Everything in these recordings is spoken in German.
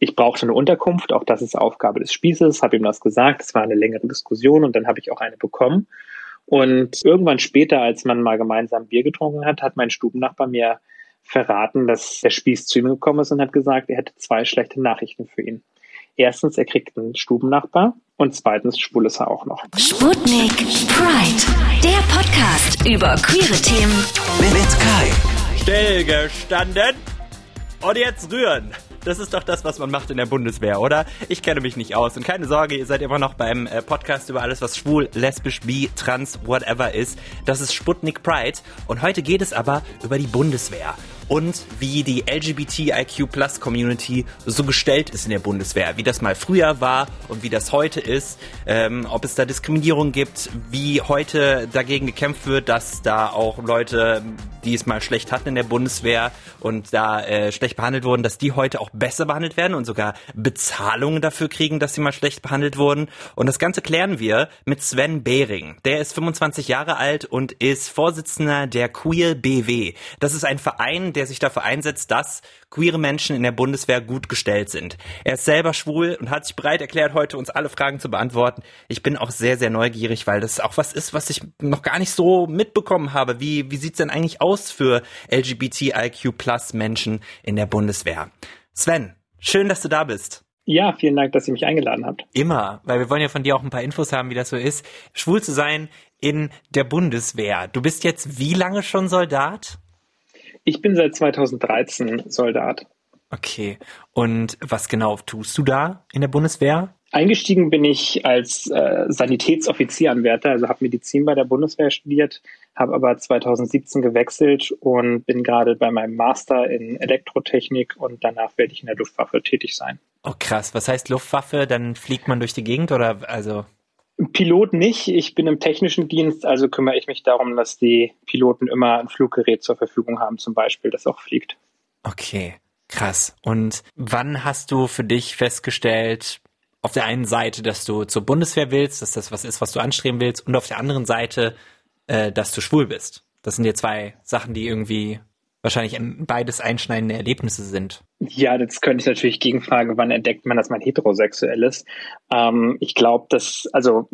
ich brauchte eine Unterkunft, auch das ist Aufgabe des Spießes, habe ihm das gesagt, es war eine längere Diskussion und dann habe ich auch eine bekommen. Und irgendwann später, als man mal gemeinsam Bier getrunken hat, hat mein Stubennachbar mir verraten, dass der Spieß zu ihm gekommen ist und hat gesagt, er hätte zwei schlechte Nachrichten für ihn. Erstens, er kriegt einen Stubennachbar und zweitens, schwul ist er auch noch. Sputnik Pride, der Podcast über queere Themen Mit Kai. Stillgestanden und jetzt rühren. Das ist doch das, was man macht in der Bundeswehr, oder? Ich kenne mich nicht aus. Und keine Sorge, ihr seid immer noch beim äh, Podcast über alles, was schwul, lesbisch, bi, trans, whatever ist. Das ist Sputnik Pride. Und heute geht es aber über die Bundeswehr und wie die LGBTIQ Plus Community so gestellt ist in der Bundeswehr, wie das mal früher war und wie das heute ist, ähm, ob es da Diskriminierung gibt, wie heute dagegen gekämpft wird, dass da auch Leute, die es mal schlecht hatten in der Bundeswehr und da äh, schlecht behandelt wurden, dass die heute auch besser behandelt werden und sogar Bezahlungen dafür kriegen, dass sie mal schlecht behandelt wurden. Und das Ganze klären wir mit Sven Behring. Der ist 25 Jahre alt und ist Vorsitzender der Queer BW. Das ist ein Verein, der der sich dafür einsetzt, dass queere Menschen in der Bundeswehr gut gestellt sind. Er ist selber schwul und hat sich bereit erklärt, heute uns alle Fragen zu beantworten. Ich bin auch sehr, sehr neugierig, weil das auch was ist, was ich noch gar nicht so mitbekommen habe. Wie, wie sieht's denn eigentlich aus für LGBTIQ Plus Menschen in der Bundeswehr? Sven, schön, dass du da bist. Ja, vielen Dank, dass ihr mich eingeladen habt. Immer, weil wir wollen ja von dir auch ein paar Infos haben, wie das so ist. Schwul zu sein in der Bundeswehr. Du bist jetzt wie lange schon Soldat? Ich bin seit 2013 Soldat. Okay. Und was genau tust du da in der Bundeswehr? Eingestiegen bin ich als äh, Sanitätsoffizieranwärter, also habe Medizin bei der Bundeswehr studiert, habe aber 2017 gewechselt und bin gerade bei meinem Master in Elektrotechnik und danach werde ich in der Luftwaffe tätig sein. Oh krass, was heißt Luftwaffe? Dann fliegt man durch die Gegend oder also? Pilot nicht. Ich bin im technischen Dienst, also kümmere ich mich darum, dass die Piloten immer ein Fluggerät zur Verfügung haben, zum Beispiel, das auch fliegt. Okay, krass. Und wann hast du für dich festgestellt, auf der einen Seite, dass du zur Bundeswehr willst, dass das was ist, was du anstreben willst, und auf der anderen Seite, äh, dass du schwul bist? Das sind ja zwei Sachen, die irgendwie wahrscheinlich beides einschneidende Erlebnisse sind. Ja, das könnte ich natürlich gegenfragen, wann entdeckt man, dass man heterosexuell ist. Ähm, ich glaube, dass, also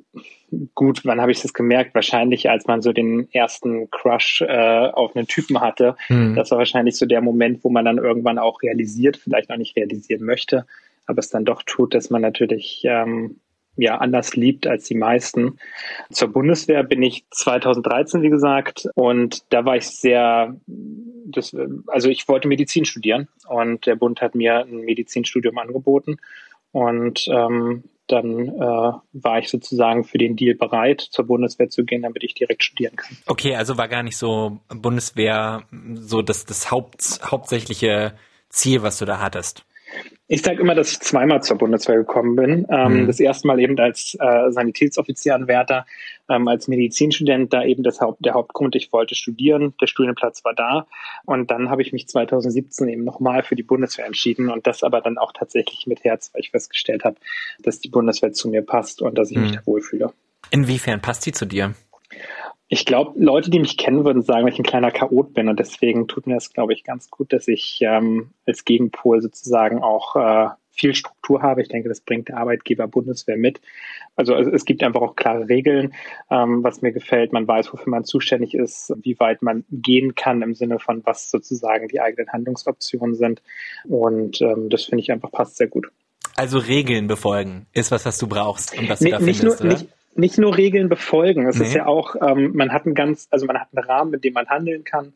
gut, wann habe ich das gemerkt? Wahrscheinlich, als man so den ersten Crush äh, auf einen Typen hatte. Hm. Das war wahrscheinlich so der Moment, wo man dann irgendwann auch realisiert, vielleicht noch nicht realisieren möchte, aber es dann doch tut, dass man natürlich ähm, ja anders liebt als die meisten. Zur Bundeswehr bin ich 2013, wie gesagt, und da war ich sehr, das, also ich wollte Medizin studieren und der Bund hat mir ein Medizinstudium angeboten und ähm, dann äh, war ich sozusagen für den Deal bereit, zur Bundeswehr zu gehen, damit ich direkt studieren kann. Okay, also war gar nicht so Bundeswehr so das, das Haupt, hauptsächliche Ziel, was du da hattest. Ich sage immer, dass ich zweimal zur Bundeswehr gekommen bin. Ähm, mhm. Das erste Mal eben als äh, Sanitätsoffizieranwärter, ähm, als Medizinstudent, da eben das Haupt, der Hauptgrund, ich wollte studieren, der Studienplatz war da. Und dann habe ich mich 2017 eben nochmal für die Bundeswehr entschieden und das aber dann auch tatsächlich mit Herz, weil ich festgestellt habe, dass die Bundeswehr zu mir passt und dass ich mhm. mich da wohlfühle. Inwiefern passt die zu dir? Ich glaube, Leute, die mich kennen, würden sagen, dass ich ein kleiner Chaot bin und deswegen tut mir das, glaube ich, ganz gut, dass ich ähm, als Gegenpol sozusagen auch äh, viel Struktur habe. Ich denke, das bringt der Arbeitgeber Bundeswehr mit. Also es, gibt einfach auch klare Regeln, ähm, was mir gefällt. Man weiß, wofür man zuständig ist, wie weit man gehen kann im Sinne von, was sozusagen die eigenen Handlungsoptionen sind. Und ähm, das finde ich einfach passt sehr gut. Also Regeln befolgen ist was, was du brauchst und was nee, du da nicht findest, nur, oder? Nicht, nicht nur Regeln befolgen. Es nee. ist ja auch, ähm, man hat einen ganz, also man hat einen Rahmen, mit dem man handeln kann.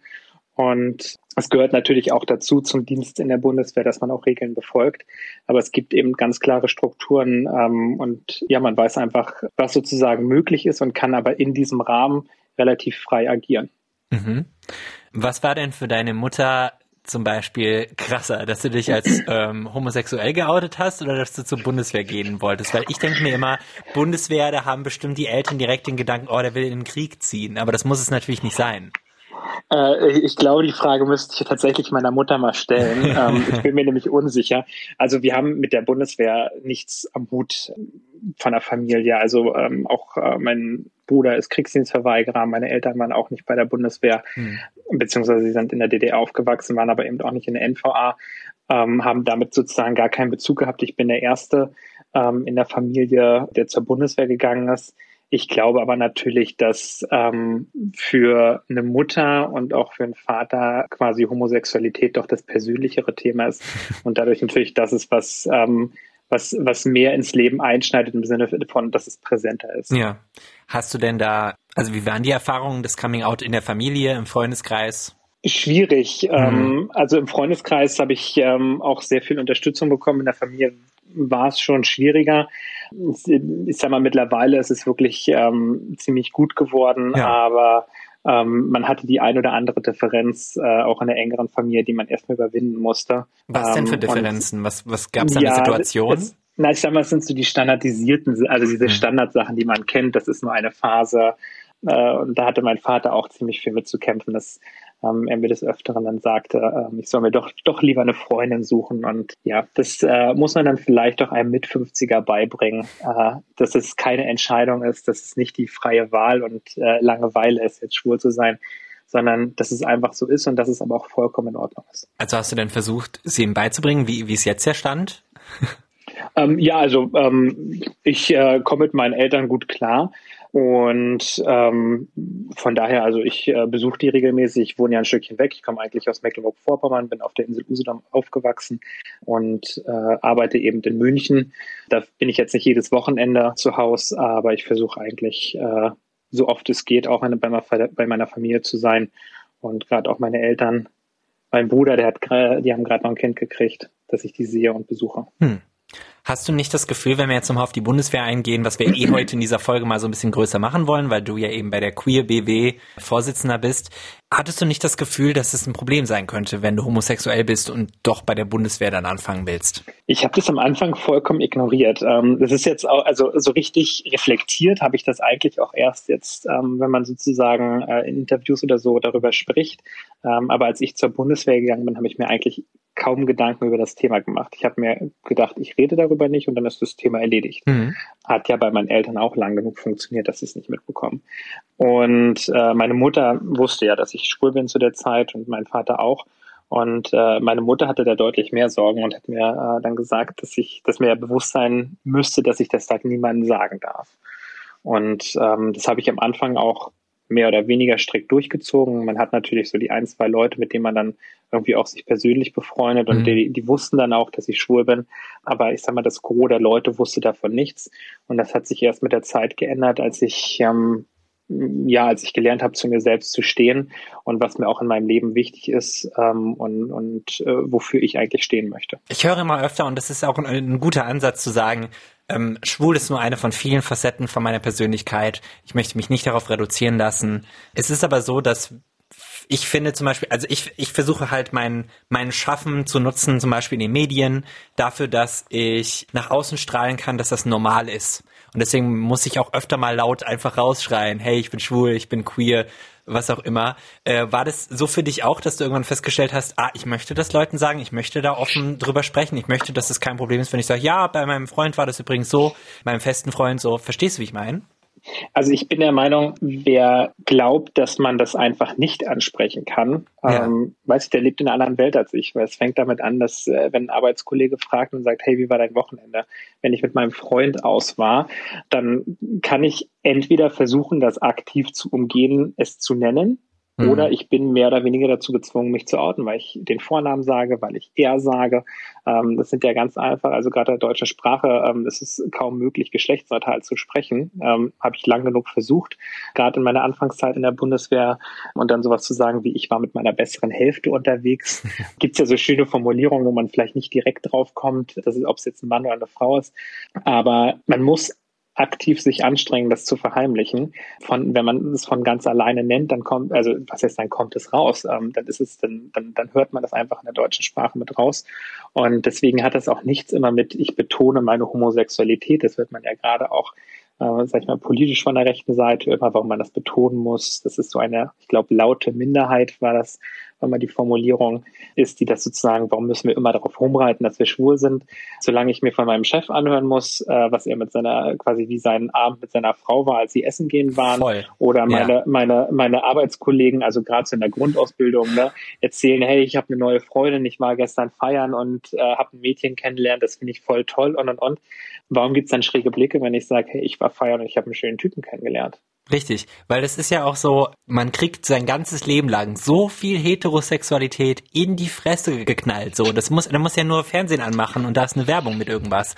Und es gehört natürlich auch dazu zum Dienst in der Bundeswehr, dass man auch Regeln befolgt. Aber es gibt eben ganz klare Strukturen ähm, und ja, man weiß einfach, was sozusagen möglich ist und kann aber in diesem Rahmen relativ frei agieren. Mhm. Was war denn für deine Mutter zum Beispiel krasser, dass du dich als ähm, homosexuell geoutet hast oder dass du zur Bundeswehr gehen wolltest? Weil ich denke mir immer, Bundeswehr, da haben bestimmt die Eltern direkt den Gedanken, oh, der will in den Krieg ziehen. Aber das muss es natürlich nicht sein. Äh, ich glaube, die Frage müsste ich tatsächlich meiner Mutter mal stellen. ähm, ich bin mir nämlich unsicher. Also wir haben mit der Bundeswehr nichts am Hut von der Familie. Also ähm, auch äh, mein Bruder ist Kriegsdienstverweigerer, meine Eltern waren auch nicht bei der Bundeswehr, hm. beziehungsweise sie sind in der DDR aufgewachsen, waren aber eben auch nicht in der NVA. ähm, haben damit sozusagen gar keinen Bezug gehabt. Ich bin der Erste ähm, in der Familie, der zur Bundeswehr gegangen ist. Ich glaube aber natürlich, dass ähm, für eine Mutter und auch für einen Vater quasi Homosexualität doch das persönlichere Thema ist und dadurch natürlich das ist, was ähm, was, was mehr ins Leben einschneidet im Sinne von, dass es präsenter ist. Ja. Hast du denn da, also wie waren die Erfahrungen des Coming Out in der Familie, im Freundeskreis? Schwierig. Mhm. Ähm, also im Freundeskreis habe ich ähm, auch sehr viel Unterstützung bekommen. In der Familie war es schon schwieriger. Ich sag mal, mittlerweile ist es wirklich ähm, ziemlich gut geworden, ja. aber ähm, man hatte die ein oder andere Differenz äh, auch in der engeren Familie, die man erstmal überwinden musste. Was denn für ähm, Differenzen? Und, was was gab es da ja, eine Situation? Das, na, ich sag mal, es sind so die standardisierten, also diese hm. Standardsachen, die man kennt. Das ist nur eine Phase. Äh, und da hatte mein Vater auch ziemlich viel mit zu kämpfen. Das ähm, er mir des Öfteren dann sagte, ähm, ich soll mir doch, doch lieber eine Freundin suchen. Und ja, das äh, muss man dann vielleicht auch einem Mit-50er beibringen, äh, dass es keine Entscheidung ist, dass es nicht die freie Wahl und äh, Langeweile ist, jetzt schwul zu sein, sondern dass es einfach so ist und dass es aber auch vollkommen in Ordnung ist. Also hast du denn versucht, sie ihm beizubringen, wie, wie es jetzt ja stand? ähm, ja, also ähm, ich äh, komme mit meinen Eltern gut klar. Und ähm, von daher, also ich äh, besuche die regelmäßig. Ich wohne ja ein Stückchen weg. Ich komme eigentlich aus Mecklenburg-Vorpommern, bin auf der Insel Usedom aufgewachsen und äh, arbeite eben in München. Da bin ich jetzt nicht jedes Wochenende zu Hause, aber ich versuche eigentlich äh, so oft es geht auch bei, bei meiner Familie zu sein und gerade auch meine Eltern. Mein Bruder, der hat, die haben gerade noch ein Kind gekriegt, dass ich die sehe und besuche. Hm. Hast du nicht das Gefühl, wenn wir jetzt nochmal auf die Bundeswehr eingehen, was wir eh heute in dieser Folge mal so ein bisschen größer machen wollen, weil du ja eben bei der Queer BW Vorsitzender bist, hattest du nicht das Gefühl, dass es ein Problem sein könnte, wenn du homosexuell bist und doch bei der Bundeswehr dann anfangen willst? Ich habe das am Anfang vollkommen ignoriert. Ähm, das ist jetzt auch, also so richtig reflektiert habe ich das eigentlich auch erst jetzt, ähm, wenn man sozusagen äh, in Interviews oder so darüber spricht. Ähm, aber als ich zur Bundeswehr gegangen bin, habe ich mir eigentlich kaum Gedanken über das Thema gemacht. Ich habe mir gedacht, ich rede darüber nicht und dann ist das Thema erledigt. Mhm. Hat ja bei meinen Eltern auch lang genug funktioniert, dass sie es nicht mitbekommen. Und äh, meine Mutter wusste ja, dass ich schwul bin zu der Zeit und mein Vater auch. Und äh, meine Mutter hatte da deutlich mehr Sorgen und hat mir äh, dann gesagt, dass ich, dass mir ja bewusst sein müsste, dass ich das da niemandem sagen darf. Und ähm, das habe ich am Anfang auch mehr oder weniger strikt durchgezogen. Man hat natürlich so die ein, zwei Leute, mit denen man dann irgendwie auch sich persönlich befreundet und mhm. die, die wussten dann auch, dass ich schwul bin. Aber ich sag mal, das Gros der Leute wusste davon nichts. Und das hat sich erst mit der Zeit geändert, als ich ähm, ja, als ich gelernt habe, zu mir selbst zu stehen und was mir auch in meinem Leben wichtig ist ähm, und, und äh, wofür ich eigentlich stehen möchte. Ich höre immer öfter, und das ist auch ein, ein guter Ansatz zu sagen, ähm, schwul ist nur eine von vielen Facetten von meiner Persönlichkeit. Ich möchte mich nicht darauf reduzieren lassen. Es ist aber so, dass ich finde zum Beispiel, also ich, ich versuche halt mein, mein Schaffen zu nutzen, zum Beispiel in den Medien, dafür, dass ich nach außen strahlen kann, dass das normal ist. Und deswegen muss ich auch öfter mal laut einfach rausschreien, hey, ich bin schwul, ich bin queer, was auch immer. Äh, war das so für dich auch, dass du irgendwann festgestellt hast, ah, ich möchte das Leuten sagen, ich möchte da offen drüber sprechen, ich möchte, dass es kein Problem ist, wenn ich sage, ja, bei meinem Freund war das übrigens so, meinem festen Freund so, verstehst du, wie ich meine? Also ich bin der Meinung, wer glaubt, dass man das einfach nicht ansprechen kann, ja. ähm, weiß ich, der lebt in einer anderen Welt als ich, weil es fängt damit an, dass äh, wenn ein Arbeitskollege fragt und sagt, hey, wie war dein Wochenende? Wenn ich mit meinem Freund aus war, dann kann ich entweder versuchen, das aktiv zu umgehen, es zu nennen, Mhm. Oder ich bin mehr oder weniger dazu gezwungen, mich zu outen, weil ich den Vornamen sage, weil ich er sage. Ähm, das sind ja ganz einfach, also gerade der deutschen Sprache ähm, ist es kaum möglich, geschlechtsneutral zu sprechen. Ähm, Habe ich lang genug versucht, gerade in meiner Anfangszeit in der Bundeswehr und dann sowas zu sagen, wie ich war mit meiner besseren Hälfte unterwegs. Gibt es ja so schöne Formulierungen, wo man vielleicht nicht direkt drauf kommt, ob es jetzt ein Mann oder eine Frau ist. Aber man muss aktiv sich anstrengen, das zu verheimlichen. Von, wenn man es von ganz alleine nennt, dann kommt, also was heißt, dann kommt es raus. Ähm, dann ist es, dann, dann, dann hört man das einfach in der deutschen Sprache mit raus. Und deswegen hat das auch nichts immer mit, ich betone meine Homosexualität. Das wird man ja gerade auch äh, sag ich mal, politisch von der rechten Seite, immer warum man das betonen muss. Das ist so eine, ich glaube, laute Minderheit war das, weil man die Formulierung ist, die das sozusagen, warum müssen wir immer darauf rumreiten, dass wir schwul sind, solange ich mir von meinem Chef anhören muss, äh, was er mit seiner, quasi wie sein Abend mit seiner Frau war, als sie essen gehen waren, Voll. oder meine, ja. meine, meine Arbeitskollegen, also gerade so in der Grundausbildung, ne, erzählen, hey, ich habe eine neue Freundin, ich war gestern feiern und äh, habe ein Mädchen kennengelernt, das finde ich voll toll und und und. Warum gibt's dann schräge Blicke, wenn ich sage, hey, ich war feiern und ich habe einen schönen Typen kennengelernt? Richtig, weil das ist ja auch so, man kriegt sein ganzes Leben lang so viel Heterosexualität in die Fresse geknallt. So, das muss, da muss ja nur Fernsehen anmachen und da ist eine Werbung mit irgendwas,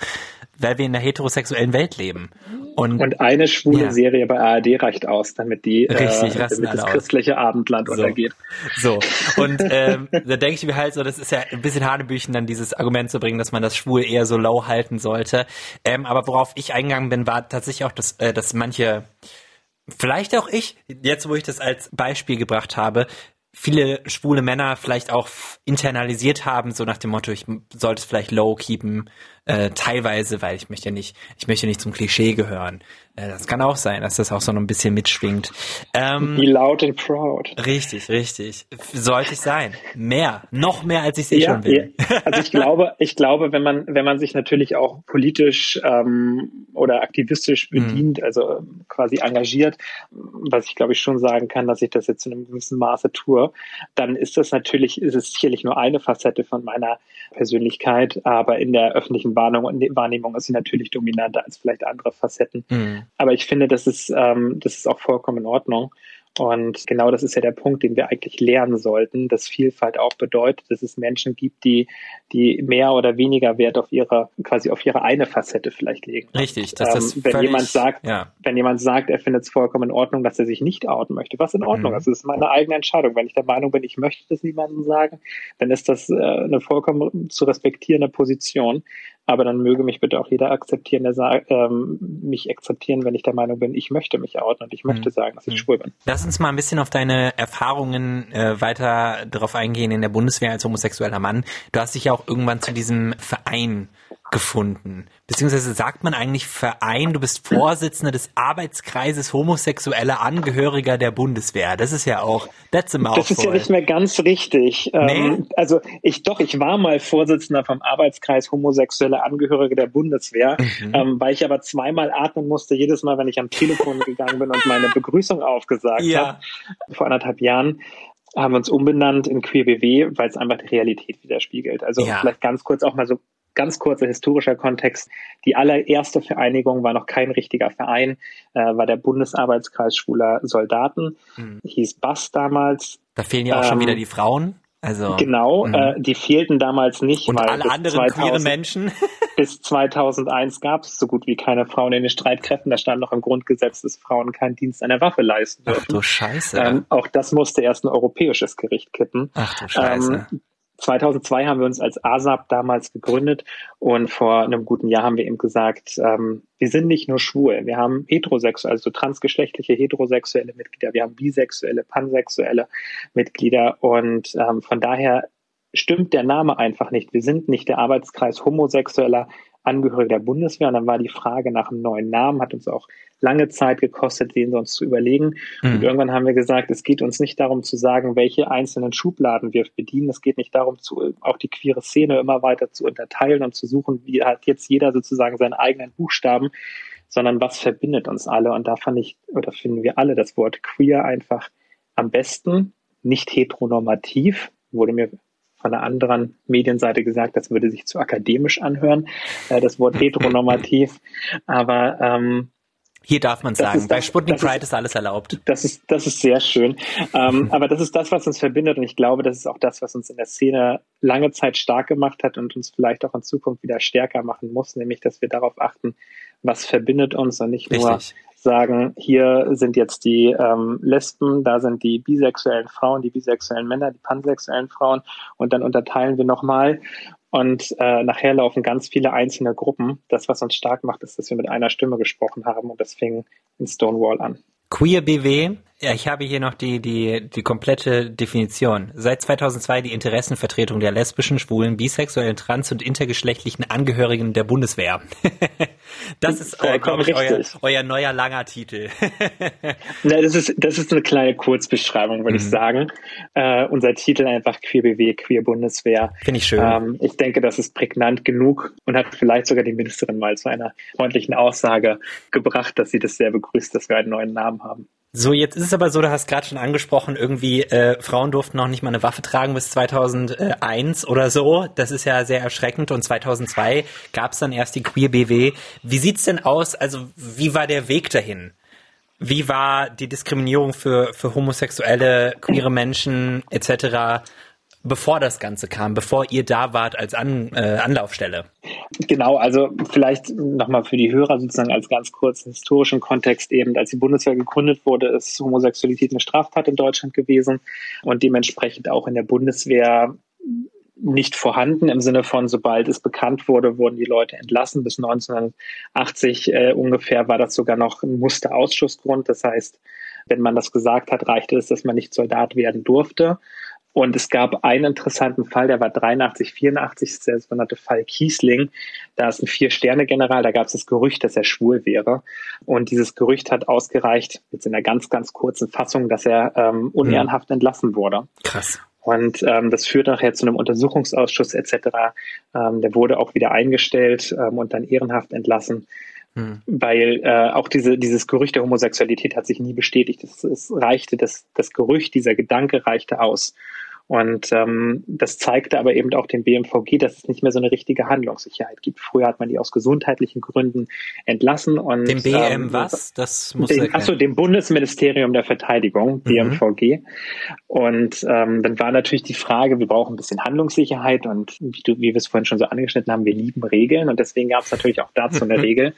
weil wir in einer heterosexuellen Welt leben. Und, und eine schwule ja. Serie bei ARD reicht aus, damit die Richtig, äh, damit das christliche Abendland so. untergeht. So und ähm, da denke ich mir halt so, das ist ja ein bisschen Hanebüchen, dann dieses Argument zu bringen, dass man das schwul eher so low halten sollte. Ähm, aber worauf ich eingegangen bin, war tatsächlich auch, dass, äh, dass manche vielleicht auch ich, jetzt wo ich das als Beispiel gebracht habe, viele schwule Männer vielleicht auch internalisiert haben, so nach dem Motto, ich sollte es vielleicht low keepen, äh, teilweise, weil ich möchte nicht, ich möchte nicht zum Klischee gehören. Äh, das kann auch sein, dass das auch so ein bisschen mitschwingt. Ähm, Be loud and proud. Richtig, richtig. Sollte ich sein. Mehr, noch mehr, als ich es eh ja, schon will. Ja. Also ich glaube, ich glaube, wenn man, wenn man sich natürlich auch politisch ähm, oder aktivistisch mhm. bedient, mhm. also quasi engagiert, was ich glaube ich schon sagen kann, dass ich das jetzt in einem gewissen Maße tue, dann ist das natürlich, ist es sicherlich nur eine Facette von meiner Persönlichkeit, aber in der öffentlichen Wahrnehmung, Wahrnehmung ist sie natürlich dominanter als vielleicht andere Facetten. Mhm. Aber ich finde, das ist, ähm, das ist auch vollkommen in Ordnung. Und genau das ist ja der Punkt, den wir eigentlich lernen sollten, dass Vielfalt auch bedeutet, dass es Menschen gibt, die, die mehr oder weniger Wert auf ihre, quasi auf ihre eine Facette vielleicht legen. Richtig, dass das ähm, wenn völlig, jemand sagt, ja. wenn jemand sagt, er findet es vollkommen in Ordnung, dass er sich nicht outen möchte, was in Ordnung mhm. ist, das ist meine eigene Entscheidung. Wenn ich der Meinung bin, ich möchte das niemandem sagen, dann ist das äh, eine vollkommen zu respektierende Position. Aber dann möge mich bitte auch jeder akzeptieren, der sagt, ähm, mich akzeptieren, wenn ich der Meinung bin, ich möchte mich outen und ich möchte mhm. sagen, dass ich mhm. schwul bin. Lass uns mal ein bisschen auf deine Erfahrungen äh, weiter darauf eingehen in der Bundeswehr als homosexueller Mann. Du hast dich ja auch irgendwann zu diesem Verein gefunden. Beziehungsweise sagt man eigentlich Verein, du bist Vorsitzender des Arbeitskreises homosexueller Angehöriger der Bundeswehr. Das ist ja auch, that's a mouthful. Das ist ja nicht mehr ganz richtig. Ähm, nee? Ähm, also ich doch, ich war mal Vorsitzender vom Arbeitskreis homosexuelle Angehörige der Bundeswehr, mhm. ähm, weil ich aber zweimal atmen musste, jedes Mal, wenn ich am Telefon gegangen bin und meine Begrüßung aufgesagt ja. habe, vor anderthalb Jahren haben wir uns umbenannt in Queer BW, weil es einfach die Realität widerspiegelt. Also ja. vielleicht ganz kurz auch mal so ganz kurzer historischer Kontext. Die allererste Vereinigung war noch kein richtiger Verein, äh, war der Bundesarbeitskreis schwuler Soldaten, mhm. hieß BAS damals. Da fehlen ja auch ähm, schon wieder die Frauen. Also, genau, mhm. äh, die fehlten damals nicht. Und alle anderen 2000, queere Menschen. bis 2001 gab es so gut wie keine Frauen in den Streitkräften. Da stand noch im Grundgesetz, dass Frauen keinen Dienst an der Waffe leisten dürfen. Ach du Scheiße. Ähm, auch das musste erst ein europäisches Gericht kippen. Ach du Scheiße. Ähm, 2002 haben wir uns als ASAP damals gegründet und vor einem guten Jahr haben wir eben gesagt, ähm, wir sind nicht nur schwul, wir haben heterosexuelle, also transgeschlechtliche heterosexuelle Mitglieder, wir haben bisexuelle, pansexuelle Mitglieder. Und ähm, von daher stimmt der Name einfach nicht. Wir sind nicht der Arbeitskreis homosexueller Angehörige der Bundeswehr. Und dann war die Frage nach einem neuen Namen, hat uns auch lange Zeit gekostet, den uns zu überlegen. Mhm. Und irgendwann haben wir gesagt, es geht uns nicht darum zu sagen, welche einzelnen Schubladen wir bedienen. Es geht nicht darum, zu, auch die queere Szene immer weiter zu unterteilen und zu suchen, wie hat jetzt jeder sozusagen seinen eigenen Buchstaben, sondern was verbindet uns alle. Und da fand ich, oder finden wir alle das Wort queer einfach am besten, nicht heteronormativ, wurde mir von einer anderen Medienseite gesagt, das würde sich zu akademisch anhören, äh, das Wort heteronormativ. Aber ähm, hier darf man sagen, bei Sputnik Pride ist, ist, alles erlaubt. Das ist, das ist sehr schön. ähm, aber das ist das, was uns verbindet und ich glaube, das ist auch das, was uns in der Szene lange Zeit stark gemacht hat und uns vielleicht auch in Zukunft wieder stärker machen muss, nämlich, dass wir darauf achten, was verbindet uns und nicht nur Richtig sagen, hier sind jetzt die ähm, Lesben, da sind die bisexuellen Frauen, die bisexuellen Männer, die pansexuellen Frauen und dann unterteilen wir nochmal und äh, nachher laufen ganz viele einzelne Gruppen. Das, was uns stark macht, ist, dass wir mit einer Stimme gesprochen haben und das fing in Stonewall an. Queer BW, ja, ich habe hier noch die, die, die komplette Definition. Seit 2002 die Interessenvertretung der lesbischen, schwulen, bisexuellen, trans- und intergeschlechtlichen Angehörigen der Bundeswehr. Das ist äh, ich, euer, euer, neuer langer Titel. Na, das, ist, das ist eine kleine Kurzbeschreibung, würde mhm. ich sagen. Äh, unser Titel einfach Queer BW, Queer Bundeswehr. Finde ich schön. Ähm, ich denke, das ist prägnant genug und hat vielleicht sogar die Ministerin mal zu einer freundlichen Aussage gebracht, dass sie das sehr begrüßt, dass wir einen neuen Namen haben. So, jetzt ist es aber so, du hast gerade schon angesprochen, irgendwie äh, Frauen durften noch nicht mal eine Waffe tragen bis 2001 oder so. Das ist ja sehr erschreckend. Und 2002 gab es dann erst die Queer BW. Wie sieht's denn aus? Also, wie war der Weg dahin? Wie war die Diskriminierung für, für homosexuelle, queere Menschen etc bevor das Ganze kam, bevor ihr da wart als An, äh, Anlaufstelle? Genau, also vielleicht nochmal für die Hörer sozusagen als ganz kurzen historischen Kontext eben, als die Bundeswehr gegründet wurde, ist Homosexualität eine Straftat in Deutschland gewesen und dementsprechend auch in der Bundeswehr nicht vorhanden im Sinne von, sobald es bekannt wurde, wurden die Leute entlassen. Bis 1980 äh, ungefähr war das sogar noch ein Musterausschussgrund. Das heißt, wenn man das gesagt hat, reichte es, dass man nicht Soldat werden durfte. Und es gab einen interessanten Fall, der war 83, 84, der sogenannte Fall Kiesling. Da ist ein Vier-Sterne-General, da gab es das Gerücht, dass er schwul wäre. Und dieses Gerücht hat ausgereicht, jetzt in einer ganz, ganz kurzen Fassung, dass er ähm, unehrenhaft entlassen wurde. Krass. Und ähm, das führt nachher zu einem Untersuchungsausschuss etc. Ähm, der wurde auch wieder eingestellt ähm, und dann ehrenhaft entlassen. Hm. Weil äh, auch diese, dieses Gerücht der Homosexualität hat sich nie bestätigt. Es, es reichte, das, das Gerücht, dieser Gedanke reichte aus. Und ähm, das zeigte aber eben auch dem BMVG, dass es nicht mehr so eine richtige Handlungssicherheit gibt. Früher hat man die aus gesundheitlichen Gründen entlassen und dem BM ähm, was? Das muss dem, achso, dem Bundesministerium der Verteidigung, BMVG. Mhm. Und ähm, dann war natürlich die Frage, wir brauchen ein bisschen Handlungssicherheit und wie, du, wie wir es vorhin schon so angeschnitten haben, wir lieben Regeln und deswegen gab es natürlich auch dazu eine Regel.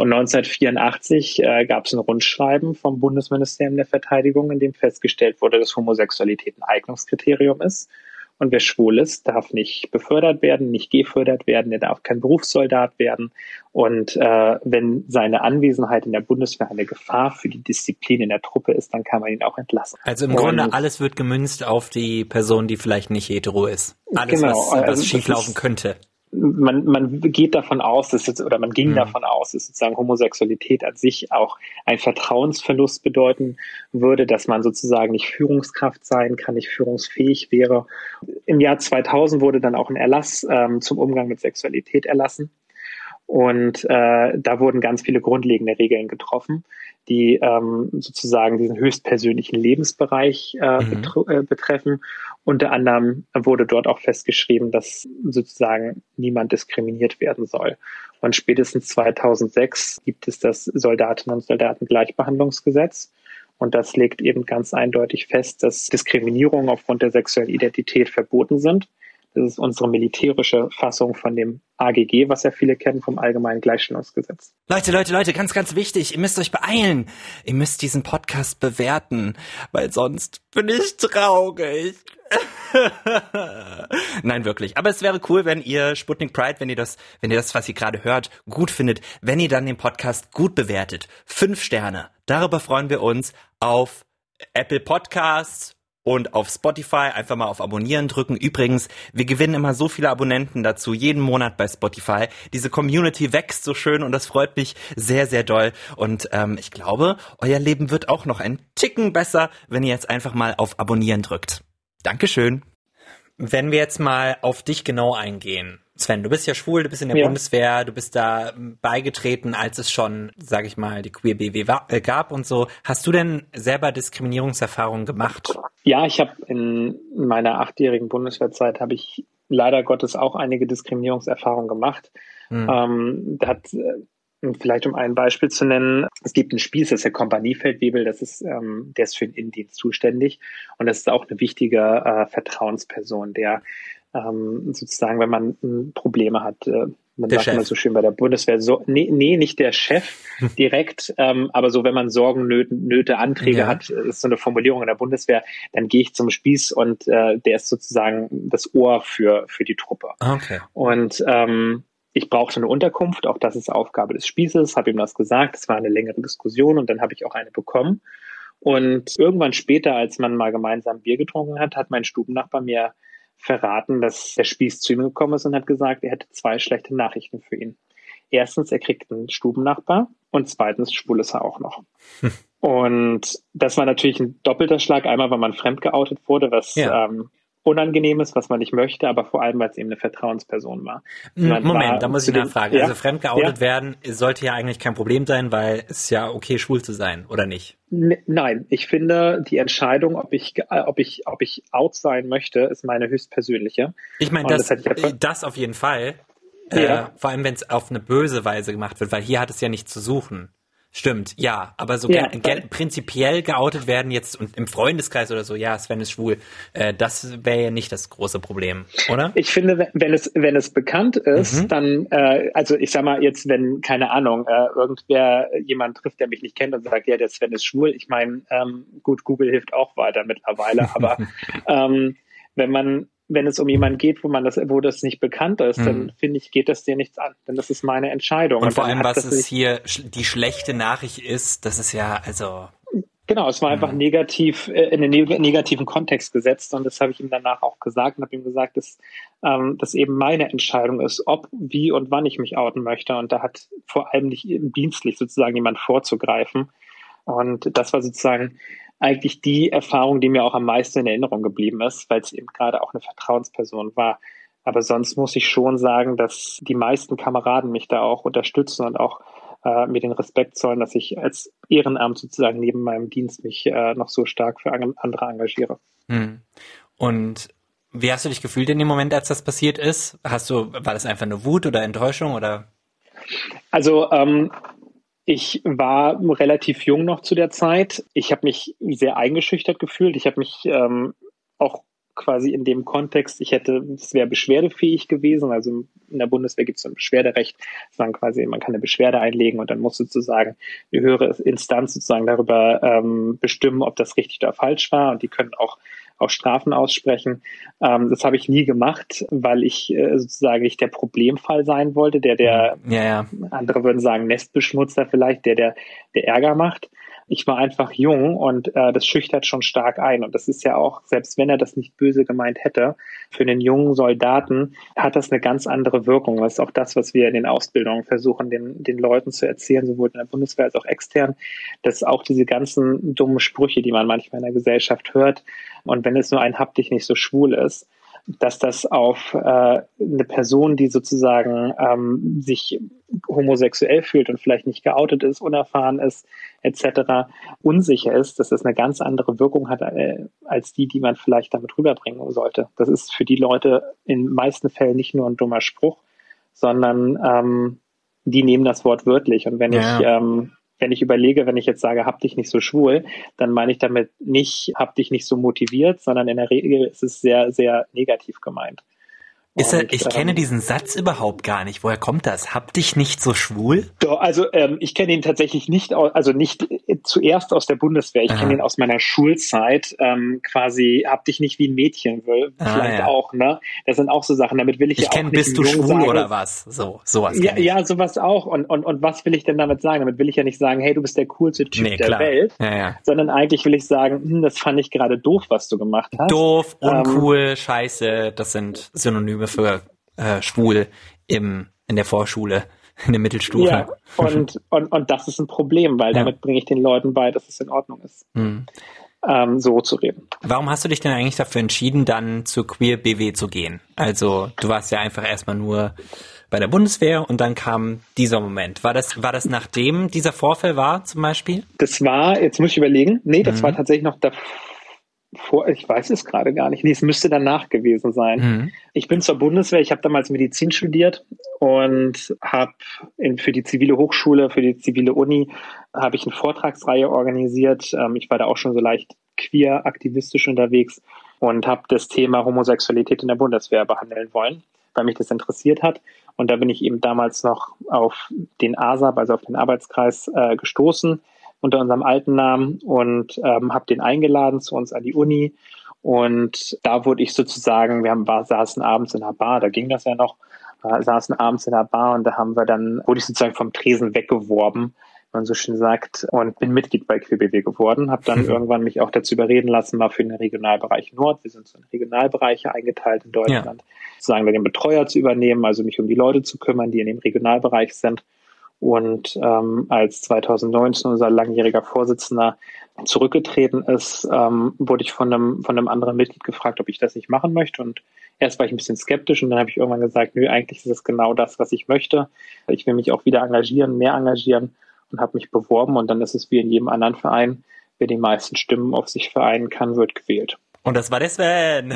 Und 1984 äh, gab es ein Rundschreiben vom Bundesministerium der Verteidigung, in dem festgestellt wurde, dass Homosexualität ein Eignungskriterium ist. Und wer schwul ist, darf nicht befördert werden, nicht gefördert werden, er darf kein Berufssoldat werden. Und äh, wenn seine Anwesenheit in der Bundeswehr eine Gefahr für die Disziplin in der Truppe ist, dann kann man ihn auch entlassen. Also im und, Grunde alles wird gemünzt auf die Person, die vielleicht nicht hetero ist. Alles, genau, was, was also schieflaufen könnte man, man geht davon aus, dass jetzt, oder man ging mhm. davon aus, dass sozusagen Homosexualität an sich auch ein Vertrauensverlust bedeuten würde, dass man sozusagen nicht Führungskraft sein kann, nicht führungsfähig wäre. Im Jahr 2000 wurde dann auch ein Erlass ähm, zum Umgang mit Sexualität erlassen. Und äh, da wurden ganz viele grundlegende Regeln getroffen, die ähm, sozusagen diesen höchstpersönlichen Lebensbereich äh, mhm. äh, betreffen. Unter anderem wurde dort auch festgeschrieben, dass sozusagen niemand diskriminiert werden soll. Und spätestens 2006 gibt es das Soldatinnen und Soldatengleichbehandlungsgesetz. Und das legt eben ganz eindeutig fest, dass Diskriminierungen aufgrund der sexuellen Identität verboten sind. Das ist unsere militärische Fassung von dem AGG, was ja viele kennen vom Allgemeinen Gleichstellungsgesetz. Leute, Leute, Leute, ganz, ganz wichtig, ihr müsst euch beeilen. Ihr müsst diesen Podcast bewerten, weil sonst bin ich traurig. Nein, wirklich. Aber es wäre cool, wenn ihr Sputnik Pride, wenn ihr das, wenn ihr das, was ihr gerade hört, gut findet, wenn ihr dann den Podcast gut bewertet. Fünf Sterne. Darüber freuen wir uns auf Apple Podcasts, und auf Spotify einfach mal auf Abonnieren drücken. Übrigens, wir gewinnen immer so viele Abonnenten dazu, jeden Monat bei Spotify. Diese Community wächst so schön und das freut mich sehr, sehr doll. Und ähm, ich glaube, euer Leben wird auch noch ein Ticken besser, wenn ihr jetzt einfach mal auf Abonnieren drückt. Dankeschön. Wenn wir jetzt mal auf dich genau eingehen. Sven, du bist ja schwul, du bist in der ja. Bundeswehr, du bist da beigetreten, als es schon, sag ich mal, die Queer BW äh, gab und so. Hast du denn selber Diskriminierungserfahrungen gemacht? Ja, ich habe in meiner achtjährigen Bundeswehrzeit habe ich leider Gottes auch einige Diskriminierungserfahrungen gemacht. Hm. Ähm, da hat äh, Vielleicht um ein Beispiel zu nennen, es gibt einen Spieß, das ist der Kompaniefeldwebel, das ist, ähm, der ist für den Innendienst zuständig und das ist auch eine wichtige äh, Vertrauensperson, der ähm, sozusagen, wenn man äh, Probleme hat. Äh, man der sagt Chef. immer so schön bei der Bundeswehr, so, nee, nee nicht der Chef direkt, ähm, aber so, wenn man Sorgen, Nöte, Nöte Anträge ja. hat, ist so eine Formulierung in der Bundeswehr, dann gehe ich zum Spieß und äh, der ist sozusagen das Ohr für, für die Truppe. Okay. Und ähm, ich brauchte eine Unterkunft, auch das ist Aufgabe des Spießes, habe ihm das gesagt, es war eine längere Diskussion und dann habe ich auch eine bekommen. Und irgendwann später, als man mal gemeinsam Bier getrunken hat, hat mein Stubennachbar mir verraten, dass der Spieß zu ihm gekommen ist und hat gesagt, er hätte zwei schlechte Nachrichten für ihn. erstens, er kriegt einen Stubennachbar und zweitens, schwul ist er auch noch. Und das war natürlich ein doppelter Schlag. Einmal, weil man fremdgeoutet wurde, was ja. ähm, unangenehm ist, was man nicht möchte, aber vor allem, weil es eben eine Vertrauensperson war. Man Moment, war da muss ich nachfragen. Ja? Also fremdgeoutet ja? werden sollte ja eigentlich kein Problem sein, weil es ja okay, schwul zu sein, oder nicht? Nein, ich finde, die Entscheidung, ob ich, ob ich, ob ich out sein möchte, ist meine höchstpersönliche. Ich meine, das, das, das auf jeden Fall. Ja. Äh, vor allem, wenn es auf eine böse Weise gemacht wird, weil hier hat es ja nichts zu suchen. Stimmt, ja, aber so ja, ge prinzipiell geoutet werden jetzt und im Freundeskreis oder so, ja, Sven ist schwul, äh, das wäre ja nicht das große Problem, oder? Ich finde, wenn es wenn es bekannt ist, mhm. dann, äh, also ich sag mal jetzt, wenn keine Ahnung, äh, irgendwer jemand trifft, der mich nicht kennt und sagt, ja, der Sven ist schwul, ich meine, ähm, gut, Google hilft auch weiter mittlerweile, aber ähm, wenn man wenn es um jemanden geht, wo man das, wo das nicht bekannt ist, mhm. dann finde ich, geht das dir nichts an. Denn das ist meine Entscheidung. Und, und vor allem, was es hier die schlechte Nachricht ist, das ist ja, also. Genau, es war einfach mhm. negativ, äh, in einen negativen Kontext gesetzt und das habe ich ihm danach auch gesagt und habe ihm gesagt, dass ähm, das eben meine Entscheidung ist, ob, wie und wann ich mich outen möchte. Und da hat vor allem nicht dienstlich sozusagen jemand vorzugreifen. Und das war sozusagen eigentlich die Erfahrung, die mir auch am meisten in Erinnerung geblieben ist, weil es eben gerade auch eine Vertrauensperson war. Aber sonst muss ich schon sagen, dass die meisten Kameraden mich da auch unterstützen und auch äh, mir den Respekt zollen, dass ich als Ehrenamt sozusagen neben meinem Dienst mich äh, noch so stark für andere engagiere. Hm. Und wie hast du dich gefühlt in dem Moment, als das passiert ist? Hast du, war das einfach eine Wut oder Enttäuschung oder? Also ähm, ich war relativ jung noch zu der Zeit. Ich habe mich sehr eingeschüchtert gefühlt. Ich habe mich ähm, auch quasi in dem Kontext, ich hätte, es wäre beschwerdefähig gewesen. Also in der Bundeswehr gibt es ein Beschwerderecht, sondern quasi man kann eine Beschwerde einlegen und dann muss sozusagen eine höhere Instanz sozusagen darüber ähm, bestimmen, ob das richtig oder falsch war. Und die können auch auch Strafen aussprechen. Ähm, das habe ich nie gemacht, weil ich äh, sozusagen nicht der Problemfall sein wollte, der der ja, ja. andere würden sagen Nestbeschmutzer vielleicht, der der der Ärger macht. Ich war einfach jung und äh, das schüchtert schon stark ein. Und das ist ja auch, selbst wenn er das nicht böse gemeint hätte, für den jungen Soldaten hat das eine ganz andere Wirkung. Das ist auch das, was wir in den Ausbildungen versuchen, den, den Leuten zu erzählen, sowohl in der Bundeswehr als auch extern, dass auch diese ganzen dummen Sprüche, die man manchmal in der Gesellschaft hört, und wenn es nur ein Hab dich nicht so schwul ist, dass das auf äh, eine Person, die sozusagen ähm, sich homosexuell fühlt und vielleicht nicht geoutet ist, unerfahren ist, etc., unsicher ist, dass das eine ganz andere Wirkung hat äh, als die, die man vielleicht damit rüberbringen sollte. Das ist für die Leute in meisten Fällen nicht nur ein dummer Spruch, sondern ähm, die nehmen das Wort wörtlich. Und wenn ja. ich ähm, wenn ich überlege, wenn ich jetzt sage, hab dich nicht so schwul, dann meine ich damit nicht, hab dich nicht so motiviert, sondern in der Regel ist es sehr, sehr negativ gemeint. Ist er, ich ähm, kenne diesen Satz überhaupt gar nicht. Woher kommt das? Hab dich nicht so schwul? Doch, also ähm, ich kenne ihn tatsächlich nicht, also nicht äh, zuerst aus der Bundeswehr. Ich kenne ihn aus meiner Schulzeit. Ähm, quasi, hab dich nicht wie ein Mädchen, will, ah, vielleicht ja. auch. Ne, das sind auch so Sachen. Damit will ich, ich ja kenn, auch nicht bist du schwul sagen, oder was? So, sowas. Ja, ja, sowas auch. Und, und und was will ich denn damit sagen? Damit will ich ja nicht sagen, hey, du bist der coolste Typ nee, der. Welt, ja, ja. sondern eigentlich will ich sagen, hm, das fand ich gerade doof, was du gemacht hast. Doof, uncool, ähm, scheiße. Das sind Synonyme für äh, schwul im, in der Vorschule, in der Mittelstufe. Ja, und, und, und das ist ein Problem, weil ja. damit bringe ich den Leuten bei, dass es in Ordnung ist. Mhm. Ähm, so zu reden. Warum hast du dich denn eigentlich dafür entschieden, dann zur Queer BW zu gehen? Also du warst ja einfach erstmal nur bei der Bundeswehr und dann kam dieser Moment. War das, war das nachdem dieser Vorfall war zum Beispiel? Das war, jetzt muss ich überlegen, nee, das mhm. war tatsächlich noch davor vor, ich weiß es gerade gar nicht. Nee, es müsste danach gewesen sein. Mhm. Ich bin zur Bundeswehr, ich habe damals Medizin studiert und habe für die zivile Hochschule, für die zivile Uni, habe ich eine Vortragsreihe organisiert. Ähm, ich war da auch schon so leicht queer aktivistisch unterwegs und habe das Thema Homosexualität in der Bundeswehr behandeln wollen, weil mich das interessiert hat. Und da bin ich eben damals noch auf den ASAP, also auf den Arbeitskreis, äh, gestoßen unter unserem alten Namen und ähm, habe den eingeladen zu uns an die Uni. Und da wurde ich sozusagen, wir haben, war, saßen abends in einer Bar, da ging das ja noch, äh, saßen abends in einer Bar und da haben wir dann, wurde ich sozusagen vom Tresen weggeworben man so schön sagt, und bin Mitglied bei QBW geworden, habe dann mhm. irgendwann mich auch dazu überreden lassen, mal für den Regionalbereich Nord, wir sind so in Regionalbereiche eingeteilt in Deutschland, ja. sozusagen den Betreuer zu übernehmen, also mich um die Leute zu kümmern, die in dem Regionalbereich sind. Und ähm, als 2019 unser langjähriger Vorsitzender zurückgetreten ist, ähm, wurde ich von einem, von einem anderen Mitglied gefragt, ob ich das nicht machen möchte. Und erst war ich ein bisschen skeptisch und dann habe ich irgendwann gesagt, nö, eigentlich ist es genau das, was ich möchte. Ich will mich auch wieder engagieren, mehr engagieren und habe mich beworben. Und dann ist es wie in jedem anderen Verein, wer die meisten Stimmen auf sich vereinen kann, wird gewählt. Und das war der Sven.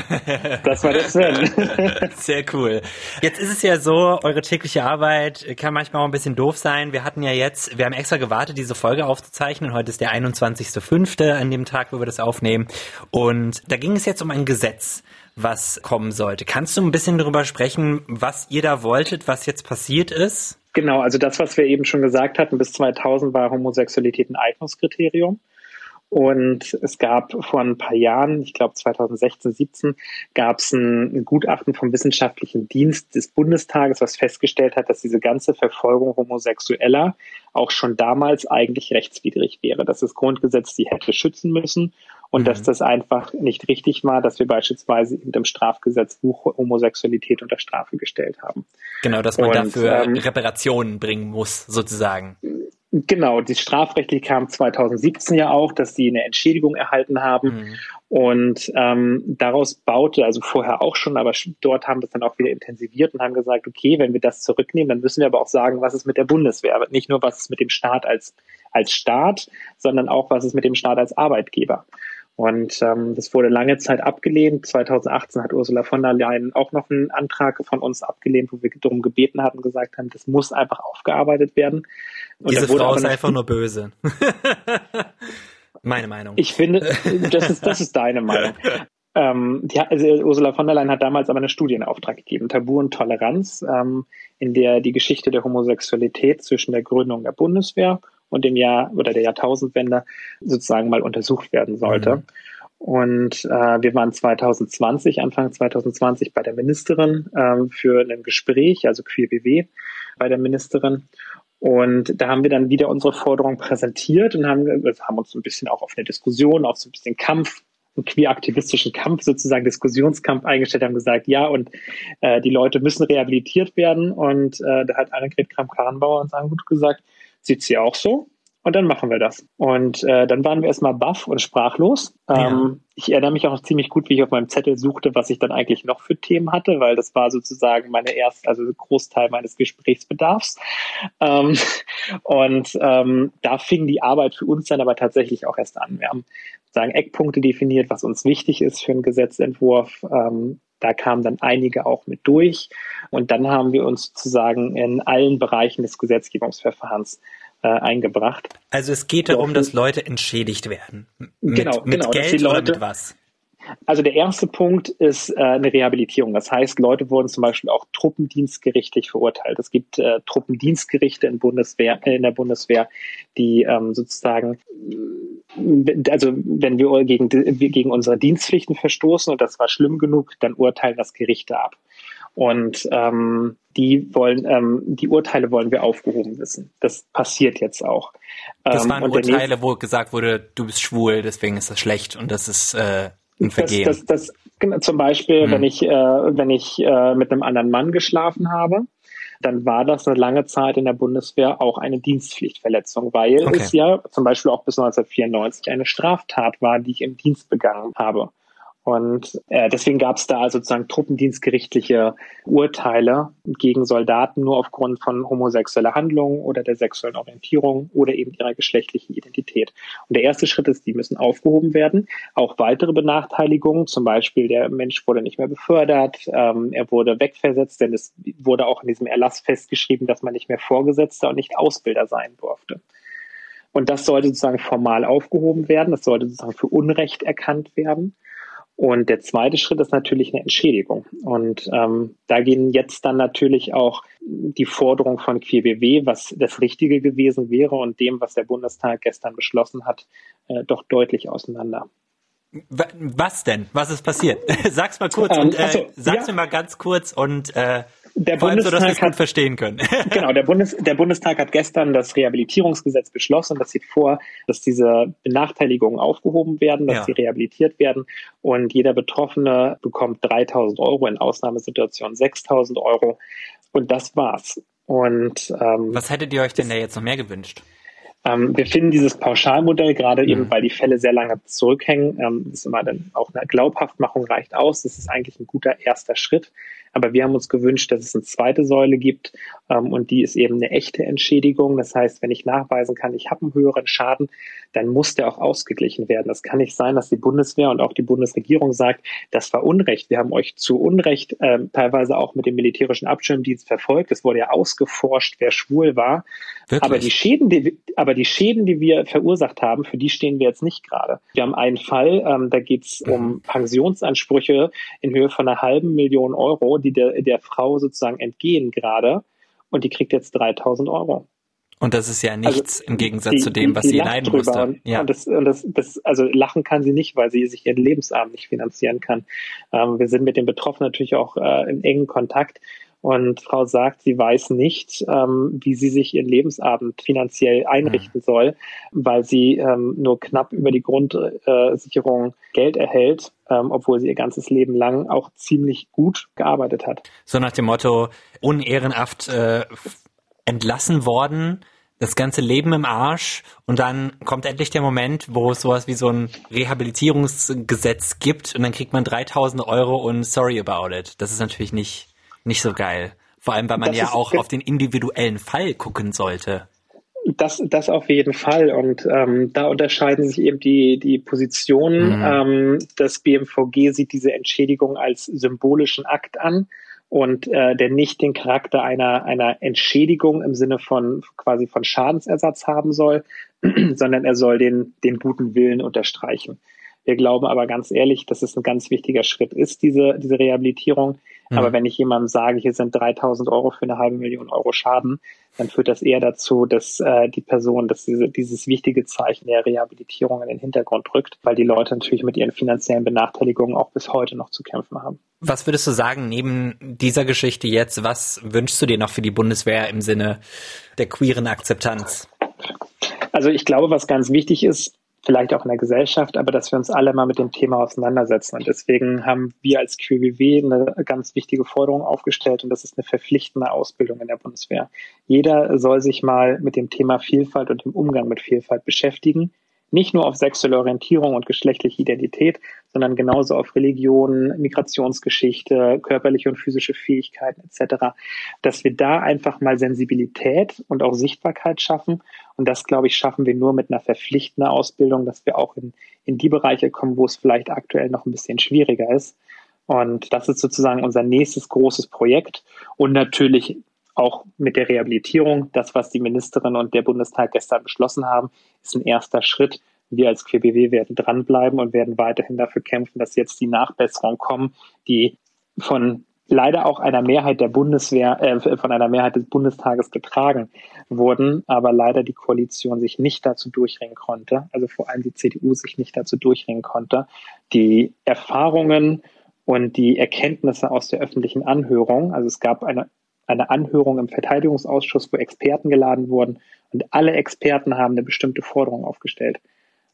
Das war der Sven. Sehr cool. Jetzt ist es ja so, eure tägliche Arbeit kann manchmal auch ein bisschen doof sein. Wir hatten ja jetzt, wir haben extra gewartet, diese Folge aufzuzeichnen. Heute ist der 21.05. an dem Tag, wo wir das aufnehmen. Und da ging es jetzt um ein Gesetz, was kommen sollte. Kannst du ein bisschen darüber sprechen, was ihr da wolltet, was jetzt passiert ist? Genau, also das, was wir eben schon gesagt hatten, bis 2000 war Homosexualität ein Eignungskriterium. Und es gab vor ein paar Jahren, ich glaube 2016, 17, gab es ein Gutachten vom Wissenschaftlichen Dienst des Bundestages, was festgestellt hat, dass diese ganze Verfolgung Homosexueller auch schon damals eigentlich rechtswidrig wäre, dass das Grundgesetz die hätte schützen müssen und mhm. dass das einfach nicht richtig war, dass wir beispielsweise in dem Strafgesetzbuch Homosexualität unter Strafe gestellt haben. Genau, dass man und, dafür ähm, Reparationen bringen muss, sozusagen. Genau, die strafrechtlich kam 2017 ja auch, dass sie eine Entschädigung erhalten haben. Mhm. Und ähm, daraus baute, also vorher auch schon, aber dort haben wir es dann auch wieder intensiviert und haben gesagt, okay, wenn wir das zurücknehmen, dann müssen wir aber auch sagen, was ist mit der Bundeswehr. Nicht nur, was ist mit dem Staat als, als Staat, sondern auch, was ist mit dem Staat als Arbeitgeber. Und ähm, das wurde lange Zeit abgelehnt. 2018 hat Ursula von der Leyen auch noch einen Antrag von uns abgelehnt, wo wir darum gebeten hatten, gesagt haben, das muss einfach aufgearbeitet werden. Und Diese Frau ist einfach nur böse. Meine Meinung. Ich finde, das ist, das ist deine Meinung. Ähm, die, also Ursula von der Leyen hat damals aber eine Studie in Auftrag gegeben, Tabu und Toleranz, ähm, in der die Geschichte der Homosexualität zwischen der Gründung der Bundeswehr und dem Jahr oder der Jahrtausendwende sozusagen mal untersucht werden sollte. Mhm. Und äh, wir waren 2020, Anfang 2020 bei der Ministerin äh, für ein Gespräch, also QBW bei der Ministerin. Und da haben wir dann wieder unsere Forderung präsentiert und haben, haben uns ein bisschen auch auf eine Diskussion, auf so ein bisschen Kampf, einen queer-aktivistischen Kampf, sozusagen Diskussionskampf eingestellt, haben gesagt, ja, und äh, die Leute müssen rehabilitiert werden. Und äh, da hat Annegret Kramp-Karrenbauer uns angut gesagt, sieht sie auch so. Und dann machen wir das. Und äh, dann waren wir erstmal baff und sprachlos. Ja. Ähm, ich erinnere mich auch noch ziemlich gut, wie ich auf meinem Zettel suchte, was ich dann eigentlich noch für Themen hatte, weil das war sozusagen meine erste, also Großteil meines Gesprächsbedarfs. Ähm, und ähm, da fing die Arbeit für uns dann aber tatsächlich auch erst an. Wir haben sagen Eckpunkte definiert, was uns wichtig ist für einen Gesetzentwurf. Ähm, da kamen dann einige auch mit durch. Und dann haben wir uns sozusagen in allen Bereichen des Gesetzgebungsverfahrens äh, eingebracht. Also es geht darum, dass Leute entschädigt werden. Mit, genau, mit genau, Geld Leute, oder mit was? Also der erste Punkt ist äh, eine Rehabilitierung. Das heißt, Leute wurden zum Beispiel auch truppendienstgerichtlich verurteilt. Es gibt äh, Truppendienstgerichte in, Bundeswehr, äh, in der Bundeswehr, die ähm, sozusagen, äh, also wenn wir gegen, gegen unsere Dienstpflichten verstoßen und das war schlimm genug, dann urteilen das Gerichte ab. Und ähm, die wollen, ähm, die Urteile wollen wir aufgehoben wissen. Das passiert jetzt auch. Das ähm, waren Urteile, wo gesagt wurde, du bist schwul, deswegen ist das schlecht und das ist äh, ein Vergehen. Das, das, das, genau, zum Beispiel, hm. wenn ich, äh, wenn ich äh, mit einem anderen Mann geschlafen habe, dann war das eine lange Zeit in der Bundeswehr auch eine Dienstpflichtverletzung, weil okay. es ja zum Beispiel auch bis 1994 eine Straftat war, die ich im Dienst begangen habe. Und äh, deswegen gab es da sozusagen truppendienstgerichtliche Urteile gegen Soldaten nur aufgrund von homosexueller Handlungen oder der sexuellen Orientierung oder eben ihrer geschlechtlichen Identität. Und der erste Schritt ist, die müssen aufgehoben werden. Auch weitere Benachteiligungen, zum Beispiel der Mensch wurde nicht mehr befördert, ähm, er wurde wegversetzt, denn es wurde auch in diesem Erlass festgeschrieben, dass man nicht mehr Vorgesetzter und nicht Ausbilder sein durfte. Und das sollte sozusagen formal aufgehoben werden, das sollte sozusagen für Unrecht erkannt werden. Und der zweite Schritt ist natürlich eine Entschädigung. Und ähm, da gehen jetzt dann natürlich auch die Forderung von QBW, was das Richtige gewesen wäre und dem, was der Bundestag gestern beschlossen hat, äh, doch deutlich auseinander. Was denn? Was ist passiert? Sag's mal kurz ähm, und äh, so, sag's ja. mir mal ganz kurz und äh, der Vor allem so, dass wir es gut verstehen können. genau, der, Bundes, der Bundestag hat gestern das Rehabilitierungsgesetz beschlossen. Das sieht vor, dass diese Benachteiligungen aufgehoben werden, dass ja. sie rehabilitiert werden. Und jeder Betroffene bekommt 3000 Euro, in Ausnahmesituationen 6000 Euro. Und das war's. Und ähm, Was hättet ihr euch denn da jetzt noch mehr gewünscht? Ähm, wir finden dieses Pauschalmodell, gerade mhm. eben, weil die Fälle sehr lange zurückhängen, ähm, ist immer dann auch eine Glaubhaftmachung reicht aus. Das ist eigentlich ein guter erster Schritt. Aber wir haben uns gewünscht, dass es eine zweite Säule gibt ähm, und die ist eben eine echte Entschädigung. Das heißt, wenn ich nachweisen kann, ich habe einen höheren Schaden, dann muss der auch ausgeglichen werden. Das kann nicht sein, dass die Bundeswehr und auch die Bundesregierung sagt, das war Unrecht. Wir haben euch zu Unrecht äh, teilweise auch mit dem militärischen Abschirmdienst verfolgt. Es wurde ja ausgeforscht, wer schwul war. Wirklich? Aber die Schäden, die, aber die Schäden, die wir verursacht haben, für die stehen wir jetzt nicht gerade. Wir haben einen Fall, ähm, da geht es um mhm. Pensionsansprüche in Höhe von einer halben Million Euro, die der, der Frau sozusagen entgehen gerade und die kriegt jetzt 3000 Euro. Und das ist ja nichts also, im Gegensatz die, zu dem, was sie leiden musste. Und, ja. Und das, und das, das, also lachen kann sie nicht, weil sie sich ihren Lebensabend nicht finanzieren kann. Ähm, wir sind mit den Betroffenen natürlich auch äh, in engen Kontakt. Und Frau sagt, sie weiß nicht, ähm, wie sie sich ihren Lebensabend finanziell einrichten mhm. soll, weil sie ähm, nur knapp über die Grundsicherung äh, Geld erhält, ähm, obwohl sie ihr ganzes Leben lang auch ziemlich gut gearbeitet hat. So nach dem Motto, unehrenhaft äh, entlassen worden, das ganze Leben im Arsch und dann kommt endlich der Moment, wo es sowas wie so ein Rehabilitierungsgesetz gibt und dann kriegt man 3000 Euro und sorry about it. Das ist natürlich nicht nicht so geil. Vor allem, weil man das ja auch auf den individuellen Fall gucken sollte. Das, das auf jeden Fall. Und ähm, da unterscheiden sich eben die, die Positionen. Mhm. Ähm, das BMVG sieht diese Entschädigung als symbolischen Akt an und äh, der nicht den Charakter einer, einer Entschädigung im Sinne von quasi von Schadensersatz haben soll, sondern er soll den, den guten Willen unterstreichen. Wir glauben aber ganz ehrlich, dass es ein ganz wichtiger Schritt ist, diese, diese Rehabilitierung. Mhm. Aber wenn ich jemandem sage, hier sind 3000 Euro für eine halbe Million Euro Schaden, dann führt das eher dazu, dass äh, die Person, dass diese, dieses wichtige Zeichen der Rehabilitierung in den Hintergrund rückt, weil die Leute natürlich mit ihren finanziellen Benachteiligungen auch bis heute noch zu kämpfen haben. Was würdest du sagen, neben dieser Geschichte jetzt, was wünschst du dir noch für die Bundeswehr im Sinne der queeren Akzeptanz? Also ich glaube, was ganz wichtig ist, vielleicht auch in der Gesellschaft, aber dass wir uns alle mal mit dem Thema auseinandersetzen. Und deswegen haben wir als QBW eine ganz wichtige Forderung aufgestellt und das ist eine verpflichtende Ausbildung in der Bundeswehr. Jeder soll sich mal mit dem Thema Vielfalt und dem Umgang mit Vielfalt beschäftigen nicht nur auf sexuelle Orientierung und geschlechtliche Identität, sondern genauso auf Religion, Migrationsgeschichte, körperliche und physische Fähigkeiten etc., dass wir da einfach mal Sensibilität und auch Sichtbarkeit schaffen. Und das, glaube ich, schaffen wir nur mit einer verpflichtenden Ausbildung, dass wir auch in, in die Bereiche kommen, wo es vielleicht aktuell noch ein bisschen schwieriger ist. Und das ist sozusagen unser nächstes großes Projekt. Und natürlich auch mit der Rehabilitierung, das, was die Ministerin und der Bundestag gestern beschlossen haben, ist ein erster Schritt. Wir als QBW werden dranbleiben und werden weiterhin dafür kämpfen, dass jetzt die Nachbesserungen kommen, die von leider auch einer Mehrheit der Bundeswehr, äh, von einer Mehrheit des Bundestages getragen wurden, aber leider die Koalition sich nicht dazu durchringen konnte, also vor allem die CDU sich nicht dazu durchringen konnte, die Erfahrungen und die Erkenntnisse aus der öffentlichen Anhörung, also es gab eine eine Anhörung im Verteidigungsausschuss, wo Experten geladen wurden und alle Experten haben eine bestimmte Forderung aufgestellt.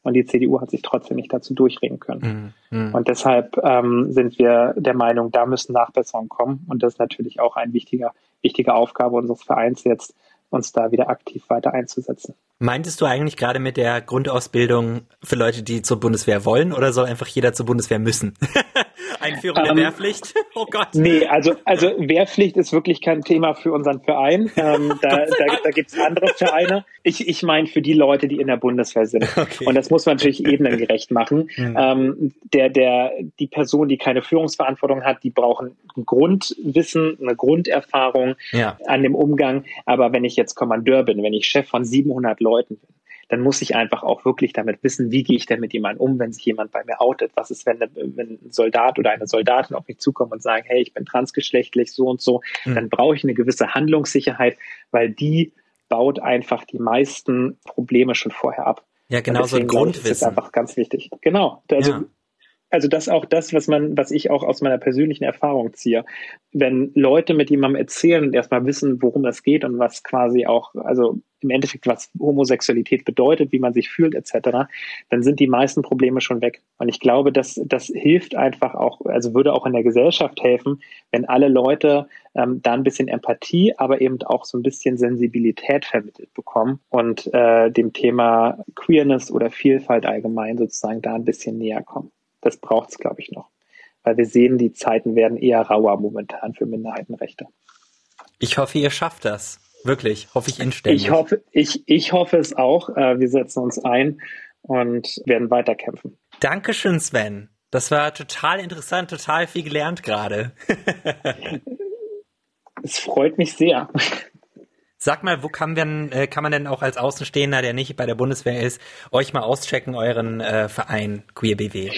Und die CDU hat sich trotzdem nicht dazu durchregen können. Mhm. mhm. Und deshalb ähm, sind wir der Meinung, da müssen Nachbesserungen kommen. Und das ist natürlich auch eine wichtiger, wichtige Aufgabe unseres Vereins jetzt, uns da wieder aktiv weiter einzusetzen. Meintest du eigentlich gerade mit der Grundausbildung für Leute, die zur Bundeswehr wollen oder soll einfach jeder zur Bundeswehr müssen? Einführung ähm, der Wehrpflicht? Oh Gott. Nee, also, also Wehrpflicht ist wirklich kein Thema für unseren Verein. Ähm, da da, da gibt es andere Vereine. Ich, ich meine für die Leute, die in der Bundeswehr sind. Okay. Und das muss man natürlich ebenengerecht machen. Mhm. Ähm, der, der, die Person, die keine Führungsverantwortung hat, die brauchen ein Grundwissen, eine Grunderfahrung ja. an dem Umgang. Aber wenn ich jetzt Kommandeur bin, wenn ich Chef von 700 Leuten bin, dann muss ich einfach auch wirklich damit wissen, wie gehe ich denn mit jemandem um, wenn sich jemand bei mir outet. Was ist, wenn, wenn ein Soldat oder eine Soldatin auf mich zukommt und sagen, hey, ich bin transgeschlechtlich, so und so, mhm. dann brauche ich eine gewisse Handlungssicherheit, weil die baut einfach die meisten Probleme schon vorher ab. Ja, genau, so ein Grundwissen. Das ist einfach ganz wichtig. Genau. Also, ja. Also das auch das, was man, was ich auch aus meiner persönlichen Erfahrung ziehe. Wenn Leute mit jemandem erzählen und erstmal wissen, worum es geht und was quasi auch, also im Endeffekt, was Homosexualität bedeutet, wie man sich fühlt, etc., dann sind die meisten Probleme schon weg. Und ich glaube, dass das hilft einfach auch, also würde auch in der Gesellschaft helfen, wenn alle Leute ähm, da ein bisschen Empathie, aber eben auch so ein bisschen Sensibilität vermittelt bekommen und äh, dem Thema Queerness oder Vielfalt allgemein sozusagen da ein bisschen näher kommen. Das braucht es, glaube ich, noch. Weil wir sehen, die Zeiten werden eher rauer momentan für Minderheitenrechte. Ich hoffe, ihr schafft das. Wirklich, hoffe ich inständig. Ich hoffe, ich, ich hoffe es auch. Äh, wir setzen uns ein und werden weiterkämpfen. Dankeschön, Sven. Das war total interessant, total viel gelernt gerade. es freut mich sehr. Sag mal, wo kann, man, äh, kann man denn auch als Außenstehender, der nicht bei der Bundeswehr ist, euch mal auschecken, euren äh, Verein Queer BW?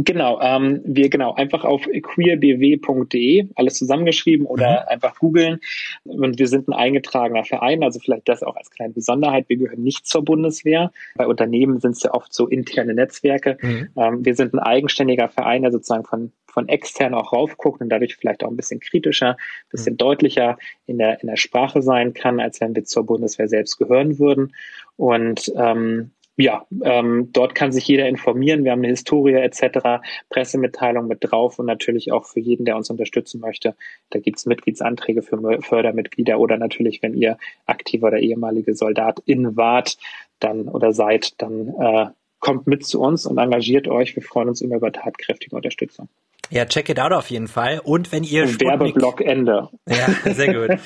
Genau, ähm, wir genau einfach auf queerbw.de alles zusammengeschrieben oder mhm. einfach googeln. Und wir sind ein eingetragener Verein, also vielleicht das auch als kleine Besonderheit. Wir gehören nicht zur Bundeswehr. Bei Unternehmen sind es ja oft so interne Netzwerke. Mhm. Ähm, wir sind ein eigenständiger Verein, der sozusagen von von extern auch raufguckt und dadurch vielleicht auch ein bisschen kritischer, ein bisschen mhm. deutlicher in der, in der Sprache sein kann, als wenn wir zur Bundeswehr selbst gehören würden. Und ähm, ja, ähm, dort kann sich jeder informieren. Wir haben eine Historie etc., Pressemitteilung mit drauf und natürlich auch für jeden, der uns unterstützen möchte. Da gibt's Mitgliedsanträge für Fördermitglieder oder natürlich, wenn ihr aktiver oder ehemalige Soldatin wart, dann oder seid, dann äh, kommt mit zu uns und engagiert euch. Wir freuen uns immer über tatkräftige Unterstützung. Ja, check it out auf jeden Fall. Und wenn ihr Sputnik... Werbeblock Ende. Ja, sehr gut.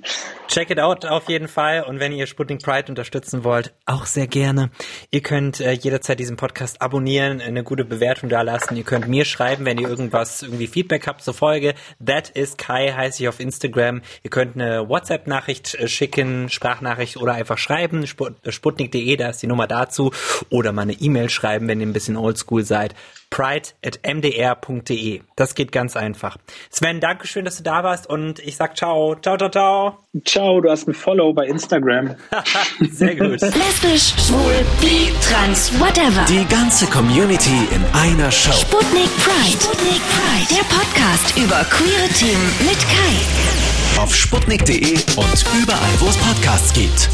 check it out auf jeden Fall. Und wenn ihr Sputnik Pride unterstützen wollt, auch sehr gerne. Ihr könnt äh, jederzeit diesen Podcast abonnieren, eine gute Bewertung da lassen. Ihr könnt mir schreiben, wenn ihr irgendwas, irgendwie Feedback habt zur Folge. That is Kai heiße ich auf Instagram. Ihr könnt eine WhatsApp-Nachricht äh, schicken, Sprachnachricht oder einfach schreiben. Äh, Sputnik.de, da ist die Nummer dazu. Oder mal eine E-Mail schreiben, wenn ihr ein bisschen oldschool seid pride.mdr.de. Das geht ganz einfach. Sven, danke schön, dass du da warst und ich sag ciao. Ciao, ciao, ciao. Ciao, du hast ein Follow bei Instagram. Sehr gut. Lesbisch, schwul, bi, trans, whatever. Die ganze Community in einer Show. Sputnik Pride. Sputnik Pride. Der Podcast über queere Themen mit Kai. Auf sputnik.de und überall, wo es Podcasts gibt.